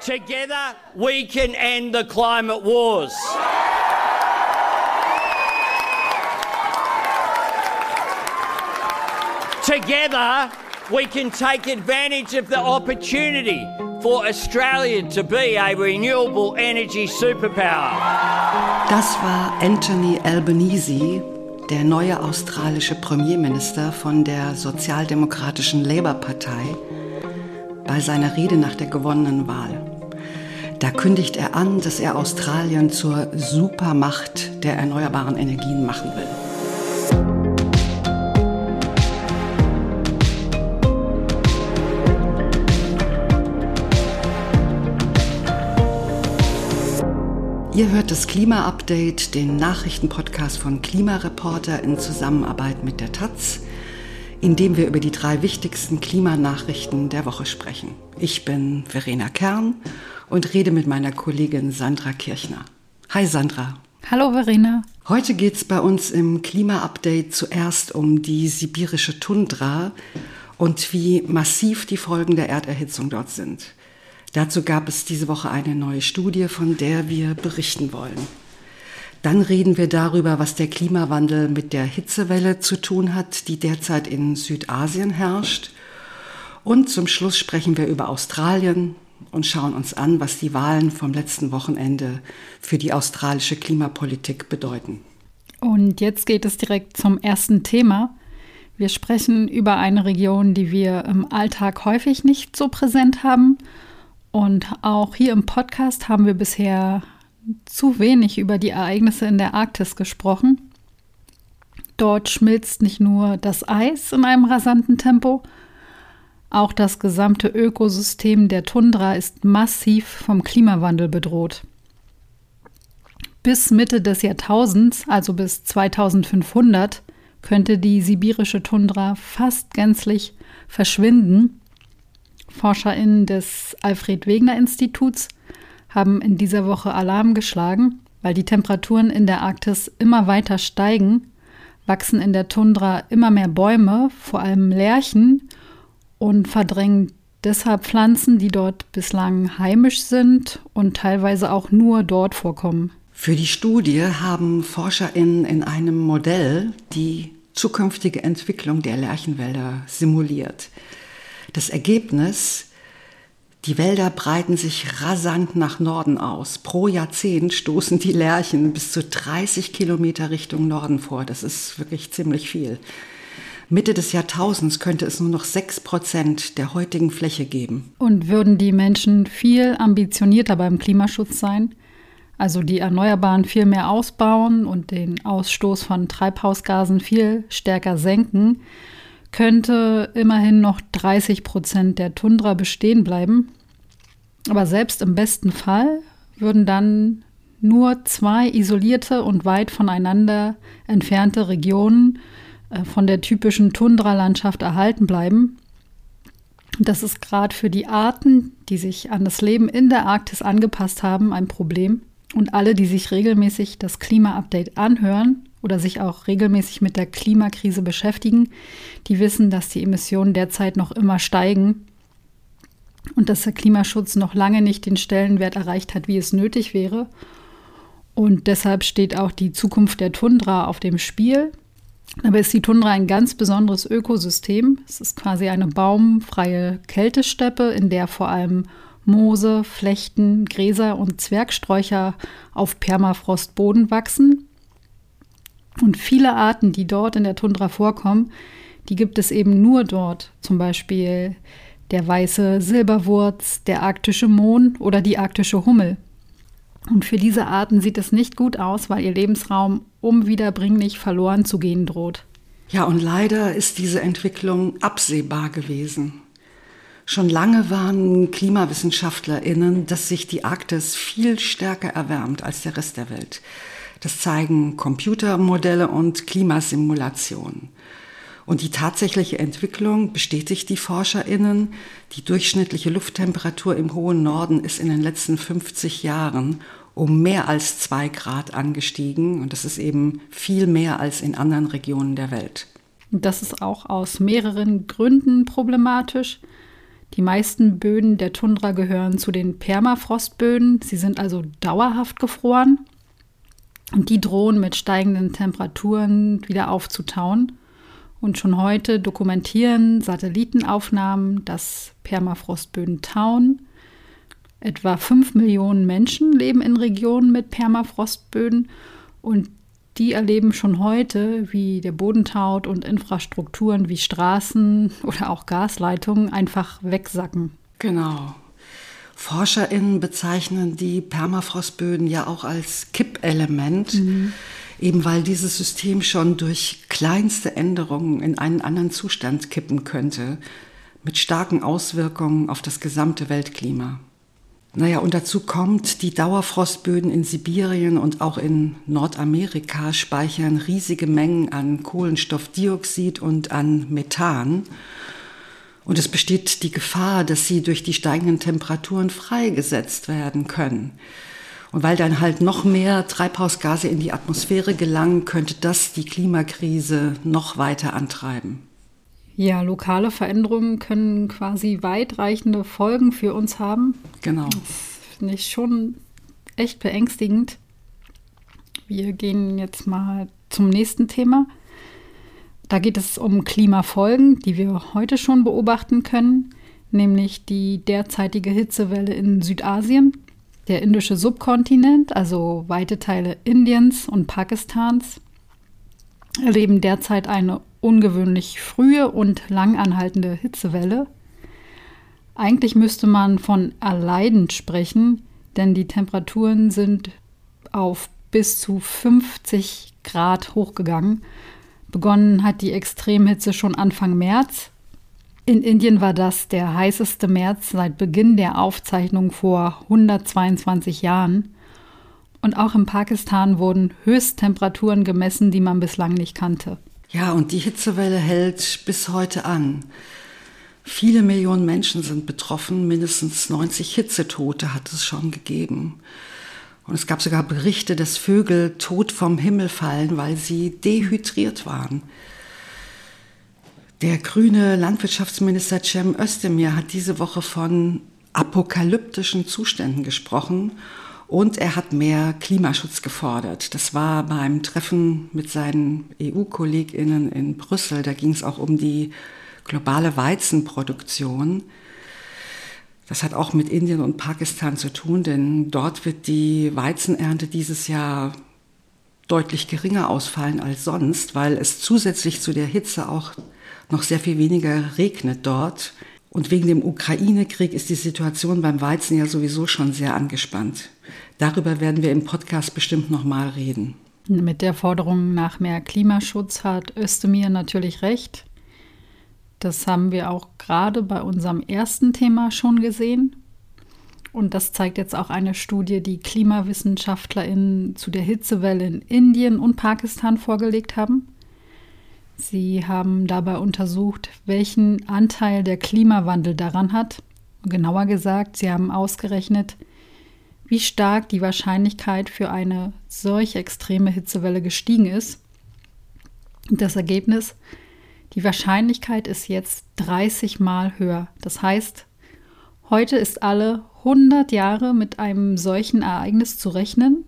Together we can end the climate wars. Together we can take advantage of the opportunity for Australia to be a renewable energy superpower. Das war Anthony Albanese, der neue australische Premierminister von der sozialdemokratischen Labour-Partei, bei seiner Rede nach der gewonnenen Wahl. Da kündigt er an, dass er Australien zur Supermacht der erneuerbaren Energien machen will. Ihr hört das Klima-Update, den Nachrichtenpodcast von Klimareporter in Zusammenarbeit mit der Taz, in dem wir über die drei wichtigsten Klimanachrichten der Woche sprechen. Ich bin Verena Kern und rede mit meiner Kollegin Sandra Kirchner. Hi Sandra. Hallo Verena. Heute geht es bei uns im Klima-Update zuerst um die sibirische Tundra und wie massiv die Folgen der Erderhitzung dort sind. Dazu gab es diese Woche eine neue Studie, von der wir berichten wollen. Dann reden wir darüber, was der Klimawandel mit der Hitzewelle zu tun hat, die derzeit in Südasien herrscht. Und zum Schluss sprechen wir über Australien und schauen uns an, was die Wahlen vom letzten Wochenende für die australische Klimapolitik bedeuten. Und jetzt geht es direkt zum ersten Thema. Wir sprechen über eine Region, die wir im Alltag häufig nicht so präsent haben und auch hier im Podcast haben wir bisher zu wenig über die Ereignisse in der Arktis gesprochen. Dort schmilzt nicht nur das Eis in einem rasanten Tempo, auch das gesamte Ökosystem der Tundra ist massiv vom Klimawandel bedroht. Bis Mitte des Jahrtausends, also bis 2500, könnte die sibirische Tundra fast gänzlich verschwinden ForscherInnen des Alfred-Wegener-Instituts haben in dieser Woche Alarm geschlagen, weil die Temperaturen in der Arktis immer weiter steigen, wachsen in der Tundra immer mehr Bäume, vor allem Lärchen, und verdrängen deshalb Pflanzen, die dort bislang heimisch sind und teilweise auch nur dort vorkommen. Für die Studie haben ForscherInnen in einem Modell die zukünftige Entwicklung der Lärchenwälder simuliert. Das Ergebnis, die Wälder breiten sich rasant nach Norden aus. Pro Jahrzehnt stoßen die Lärchen bis zu 30 Kilometer Richtung Norden vor. Das ist wirklich ziemlich viel. Mitte des Jahrtausends könnte es nur noch sechs Prozent der heutigen Fläche geben. Und würden die Menschen viel ambitionierter beim Klimaschutz sein? Also die Erneuerbaren viel mehr ausbauen und den Ausstoß von Treibhausgasen viel stärker senken, könnte immerhin noch 30 Prozent der Tundra bestehen bleiben. Aber selbst im besten Fall würden dann nur zwei isolierte und weit voneinander entfernte Regionen äh, von der typischen Tundralandschaft erhalten bleiben. Das ist gerade für die Arten, die sich an das Leben in der Arktis angepasst haben, ein Problem. Und alle, die sich regelmäßig das Klima-Update anhören, oder sich auch regelmäßig mit der Klimakrise beschäftigen, die wissen, dass die Emissionen derzeit noch immer steigen und dass der Klimaschutz noch lange nicht den Stellenwert erreicht hat, wie es nötig wäre. Und deshalb steht auch die Zukunft der Tundra auf dem Spiel. Dabei ist die Tundra ein ganz besonderes Ökosystem. Es ist quasi eine baumfreie Kältesteppe, in der vor allem Moose, Flechten, Gräser und Zwergsträucher auf Permafrostboden wachsen. Und viele Arten, die dort in der Tundra vorkommen, die gibt es eben nur dort. Zum Beispiel der weiße Silberwurz, der arktische Mohn oder die arktische Hummel. Und für diese Arten sieht es nicht gut aus, weil ihr Lebensraum unwiederbringlich verloren zu gehen droht. Ja, und leider ist diese Entwicklung absehbar gewesen. Schon lange waren KlimawissenschaftlerInnen, dass sich die Arktis viel stärker erwärmt als der Rest der Welt. Das zeigen Computermodelle und Klimasimulationen. Und die tatsächliche Entwicklung bestätigt die ForscherInnen. Die durchschnittliche Lufttemperatur im hohen Norden ist in den letzten 50 Jahren um mehr als zwei Grad angestiegen. Und das ist eben viel mehr als in anderen Regionen der Welt. Das ist auch aus mehreren Gründen problematisch. Die meisten Böden der Tundra gehören zu den Permafrostböden. Sie sind also dauerhaft gefroren und die drohen mit steigenden Temperaturen wieder aufzutauen. Und schon heute dokumentieren Satellitenaufnahmen, dass Permafrostböden tauen. Etwa 5 Millionen Menschen leben in Regionen mit Permafrostböden und die erleben schon heute, wie der Boden taut und Infrastrukturen wie Straßen oder auch Gasleitungen einfach wegsacken. Genau. ForscherInnen bezeichnen die Permafrostböden ja auch als Kippelement, mhm. eben weil dieses System schon durch kleinste Änderungen in einen anderen Zustand kippen könnte, mit starken Auswirkungen auf das gesamte Weltklima. Naja, und dazu kommt, die Dauerfrostböden in Sibirien und auch in Nordamerika speichern riesige Mengen an Kohlenstoffdioxid und an Methan. Und es besteht die Gefahr, dass sie durch die steigenden Temperaturen freigesetzt werden können. Und weil dann halt noch mehr Treibhausgase in die Atmosphäre gelangen, könnte das die Klimakrise noch weiter antreiben. Ja, lokale Veränderungen können quasi weitreichende Folgen für uns haben. Genau. Das finde ich schon echt beängstigend. Wir gehen jetzt mal zum nächsten Thema. Da geht es um Klimafolgen, die wir heute schon beobachten können, nämlich die derzeitige Hitzewelle in Südasien, der indische Subkontinent, also weite Teile Indiens und Pakistans, erleben derzeit eine ungewöhnlich frühe und langanhaltende Hitzewelle. Eigentlich müsste man von erleidend sprechen, denn die Temperaturen sind auf bis zu 50 Grad hochgegangen Begonnen hat die Extremhitze schon Anfang März. In Indien war das der heißeste März seit Beginn der Aufzeichnung vor 122 Jahren. Und auch in Pakistan wurden Höchsttemperaturen gemessen, die man bislang nicht kannte. Ja, und die Hitzewelle hält bis heute an. Viele Millionen Menschen sind betroffen, mindestens 90 Hitzetote hat es schon gegeben. Und es gab sogar Berichte, dass Vögel tot vom Himmel fallen, weil sie dehydriert waren. Der grüne Landwirtschaftsminister Cem Özdemir hat diese Woche von apokalyptischen Zuständen gesprochen und er hat mehr Klimaschutz gefordert. Das war beim Treffen mit seinen EU-Kolleginnen in Brüssel. Da ging es auch um die globale Weizenproduktion. Das hat auch mit Indien und Pakistan zu tun, denn dort wird die Weizenernte dieses Jahr deutlich geringer ausfallen als sonst, weil es zusätzlich zu der Hitze auch noch sehr viel weniger regnet dort. Und wegen dem Ukraine-Krieg ist die Situation beim Weizen ja sowieso schon sehr angespannt. Darüber werden wir im Podcast bestimmt nochmal reden. Mit der Forderung nach mehr Klimaschutz hat Özdemir natürlich recht. Das haben wir auch gerade bei unserem ersten Thema schon gesehen. Und das zeigt jetzt auch eine Studie, die KlimawissenschaftlerInnen zu der Hitzewelle in Indien und Pakistan vorgelegt haben. Sie haben dabei untersucht, welchen Anteil der Klimawandel daran hat. Genauer gesagt, sie haben ausgerechnet, wie stark die Wahrscheinlichkeit für eine solch extreme Hitzewelle gestiegen ist. Das Ergebnis, die Wahrscheinlichkeit ist jetzt 30 Mal höher. Das heißt, heute ist alle 100 Jahre mit einem solchen Ereignis zu rechnen.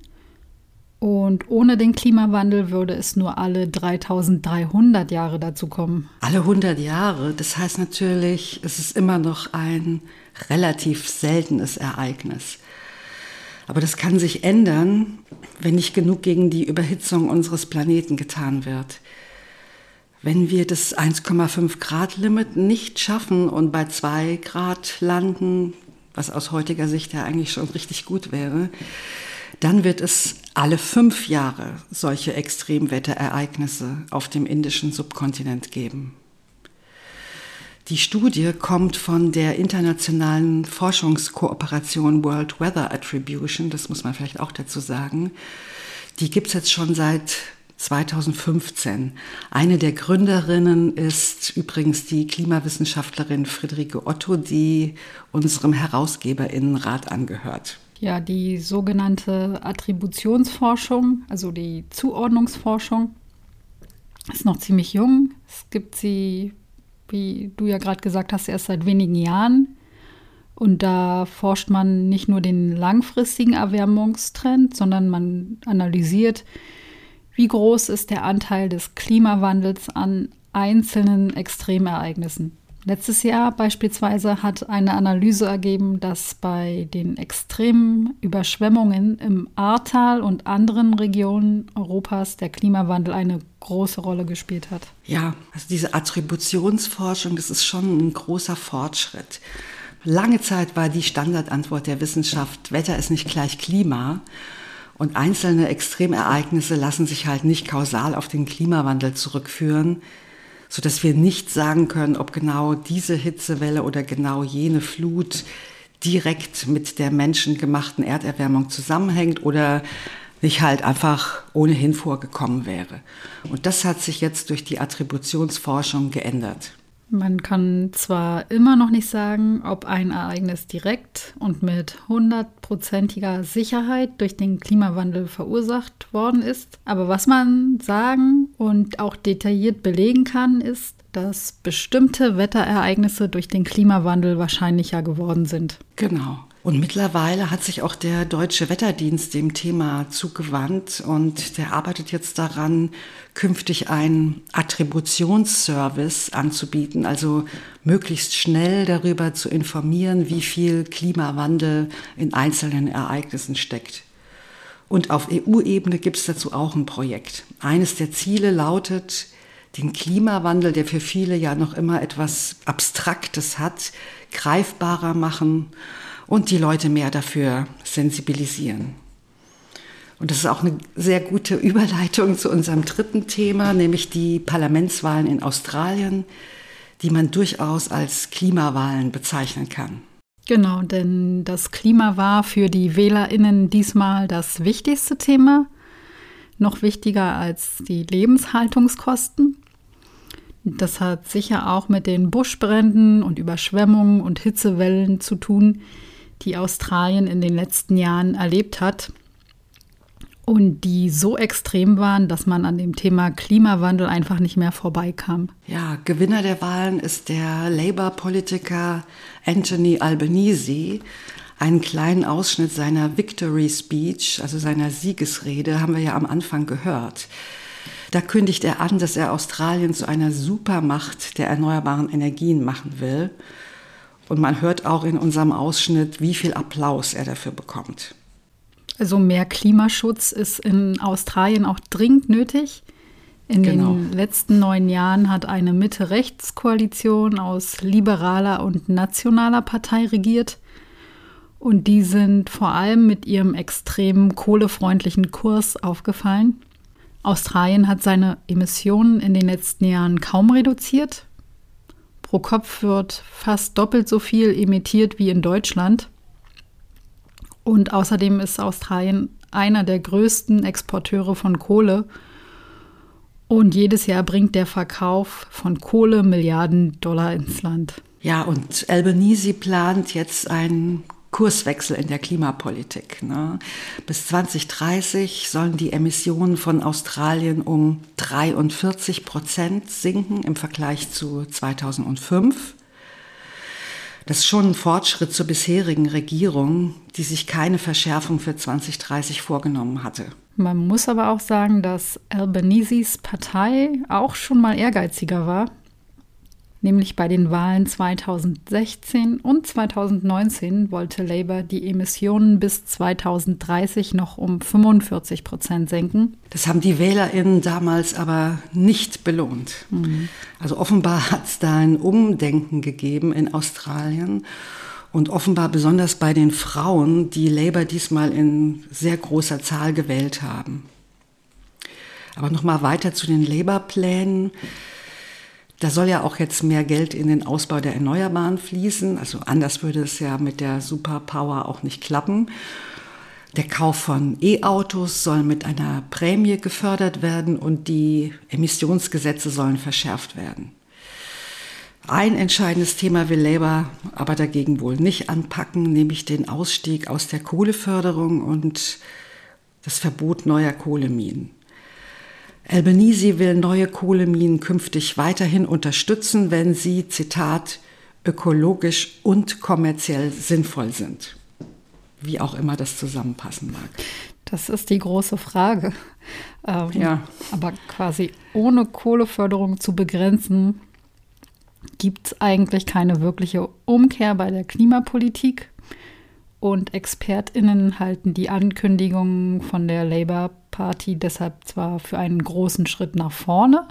Und ohne den Klimawandel würde es nur alle 3300 Jahre dazu kommen. Alle 100 Jahre, das heißt natürlich, es ist immer noch ein relativ seltenes Ereignis. Aber das kann sich ändern, wenn nicht genug gegen die Überhitzung unseres Planeten getan wird. Wenn wir das 1,5 Grad Limit nicht schaffen und bei 2 Grad landen, was aus heutiger Sicht ja eigentlich schon richtig gut wäre, dann wird es alle fünf Jahre solche Extremwetterereignisse auf dem indischen Subkontinent geben. Die Studie kommt von der internationalen Forschungskooperation World Weather Attribution, das muss man vielleicht auch dazu sagen. Die gibt es jetzt schon seit 2015. Eine der Gründerinnen ist übrigens die Klimawissenschaftlerin Friederike Otto, die unserem Herausgeberinnenrat angehört. Ja, die sogenannte Attributionsforschung, also die Zuordnungsforschung, ist noch ziemlich jung. Es gibt sie wie du ja gerade gesagt hast, erst seit wenigen Jahren. Und da forscht man nicht nur den langfristigen Erwärmungstrend, sondern man analysiert, wie groß ist der Anteil des Klimawandels an einzelnen Extremereignissen. Letztes Jahr beispielsweise hat eine Analyse ergeben, dass bei den extremen Überschwemmungen im Ahrtal und anderen Regionen Europas der Klimawandel eine große Rolle gespielt hat. Ja, also diese Attributionsforschung, das ist schon ein großer Fortschritt. Lange Zeit war die Standardantwort der Wissenschaft, Wetter ist nicht gleich Klima. Und einzelne Extremereignisse lassen sich halt nicht kausal auf den Klimawandel zurückführen so dass wir nicht sagen können, ob genau diese Hitzewelle oder genau jene Flut direkt mit der menschengemachten Erderwärmung zusammenhängt oder nicht halt einfach ohnehin vorgekommen wäre. Und das hat sich jetzt durch die Attributionsforschung geändert. Man kann zwar immer noch nicht sagen, ob ein Ereignis direkt und mit hundertprozentiger Sicherheit durch den Klimawandel verursacht worden ist, aber was man sagen und auch detailliert belegen kann, ist, dass bestimmte Wetterereignisse durch den Klimawandel wahrscheinlicher geworden sind. Genau. Und mittlerweile hat sich auch der Deutsche Wetterdienst dem Thema zugewandt und der arbeitet jetzt daran, künftig einen Attributionsservice anzubieten, also möglichst schnell darüber zu informieren, wie viel Klimawandel in einzelnen Ereignissen steckt. Und auf EU-Ebene gibt es dazu auch ein Projekt. Eines der Ziele lautet, den Klimawandel, der für viele ja noch immer etwas Abstraktes hat, greifbarer machen und die Leute mehr dafür sensibilisieren. Und das ist auch eine sehr gute Überleitung zu unserem dritten Thema, nämlich die Parlamentswahlen in Australien, die man durchaus als Klimawahlen bezeichnen kann. Genau, denn das Klima war für die Wählerinnen diesmal das wichtigste Thema, noch wichtiger als die Lebenshaltungskosten. Das hat sicher auch mit den Buschbränden und Überschwemmungen und Hitzewellen zu tun, die Australien in den letzten Jahren erlebt hat und die so extrem waren, dass man an dem Thema Klimawandel einfach nicht mehr vorbeikam. Ja, Gewinner der Wahlen ist der Labour-Politiker Anthony Albanese. Einen kleinen Ausschnitt seiner Victory Speech, also seiner Siegesrede, haben wir ja am Anfang gehört. Da kündigt er an, dass er Australien zu einer Supermacht der erneuerbaren Energien machen will. Und man hört auch in unserem Ausschnitt, wie viel Applaus er dafür bekommt. Also mehr Klimaschutz ist in Australien auch dringend nötig. In genau. den letzten neun Jahren hat eine Mitte-Rechts-Koalition aus liberaler und nationaler Partei regiert. Und die sind vor allem mit ihrem extremen kohlefreundlichen Kurs aufgefallen. Australien hat seine Emissionen in den letzten Jahren kaum reduziert. Pro Kopf wird fast doppelt so viel emittiert wie in Deutschland. Und außerdem ist Australien einer der größten Exporteure von Kohle. Und jedes Jahr bringt der Verkauf von Kohle Milliarden Dollar ins Land. Ja, und Albanese plant jetzt einen Kurswechsel in der Klimapolitik. Ne? Bis 2030 sollen die Emissionen von Australien um 43 Prozent sinken im Vergleich zu 2005. Das ist schon ein Fortschritt zur bisherigen Regierung, die sich keine Verschärfung für 2030 vorgenommen hatte. Man muss aber auch sagen, dass Albaneses Partei auch schon mal ehrgeiziger war Nämlich bei den Wahlen 2016 und 2019 wollte Labour die Emissionen bis 2030 noch um 45 Prozent senken. Das haben die WählerInnen damals aber nicht belohnt. Mhm. Also offenbar hat es da ein Umdenken gegeben in Australien und offenbar besonders bei den Frauen, die Labour diesmal in sehr großer Zahl gewählt haben. Aber nochmal weiter zu den Labour-Plänen. Da soll ja auch jetzt mehr Geld in den Ausbau der Erneuerbaren fließen. Also anders würde es ja mit der Superpower auch nicht klappen. Der Kauf von E-Autos soll mit einer Prämie gefördert werden und die Emissionsgesetze sollen verschärft werden. Ein entscheidendes Thema will Labour aber dagegen wohl nicht anpacken, nämlich den Ausstieg aus der Kohleförderung und das Verbot neuer Kohleminen. Albanese will neue Kohleminen künftig weiterhin unterstützen, wenn sie, Zitat, ökologisch und kommerziell sinnvoll sind. Wie auch immer das zusammenpassen mag. Das ist die große Frage. Ähm, ja. Aber quasi ohne Kohleförderung zu begrenzen, gibt es eigentlich keine wirkliche Umkehr bei der Klimapolitik. Und ExpertInnen halten die Ankündigungen von der Labour Party deshalb zwar für einen großen Schritt nach vorne.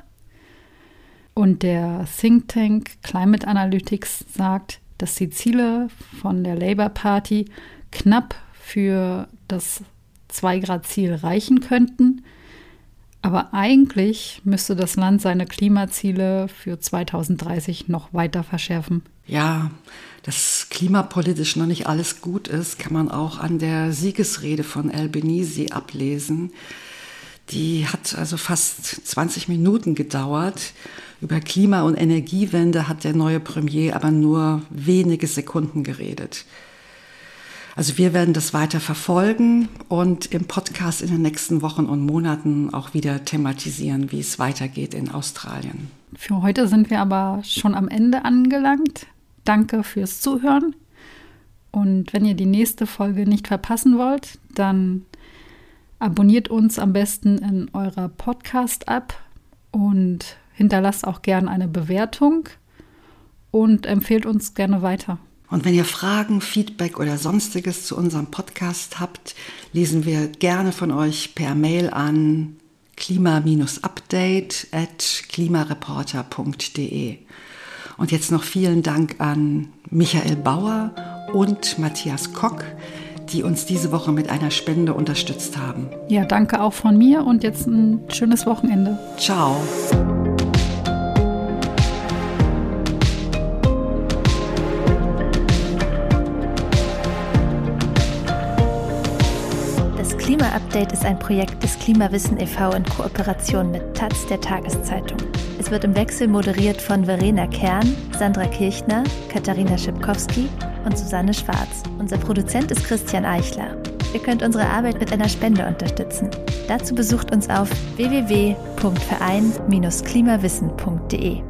Und der Think Tank Climate Analytics sagt, dass die Ziele von der Labour Party knapp für das 2-Grad-Ziel reichen könnten. Aber eigentlich müsste das Land seine Klimaziele für 2030 noch weiter verschärfen. Ja, dass klimapolitisch noch nicht alles gut ist, kann man auch an der Siegesrede von Albanese ablesen. Die hat also fast 20 Minuten gedauert. Über Klima- und Energiewende hat der neue Premier aber nur wenige Sekunden geredet. Also wir werden das weiter verfolgen und im Podcast in den nächsten Wochen und Monaten auch wieder thematisieren, wie es weitergeht in Australien. Für heute sind wir aber schon am Ende angelangt. Danke fürs Zuhören. Und wenn ihr die nächste Folge nicht verpassen wollt, dann abonniert uns am besten in eurer Podcast-App und hinterlasst auch gerne eine Bewertung und empfehlt uns gerne weiter. Und wenn ihr Fragen, Feedback oder sonstiges zu unserem Podcast habt, lesen wir gerne von euch per Mail an klima-update at klimareporter.de. Und jetzt noch vielen Dank an Michael Bauer und Matthias Kock, die uns diese Woche mit einer Spende unterstützt haben. Ja, danke auch von mir und jetzt ein schönes Wochenende. Ciao. Klima-Update ist ein Projekt des Klimawissen e.V. in Kooperation mit Taz der Tageszeitung. Wird im Wechsel moderiert von Verena Kern, Sandra Kirchner, Katharina Schipkowski und Susanne Schwarz. Unser Produzent ist Christian Eichler. Ihr könnt unsere Arbeit mit einer Spende unterstützen. Dazu besucht uns auf www.verein-klimawissen.de.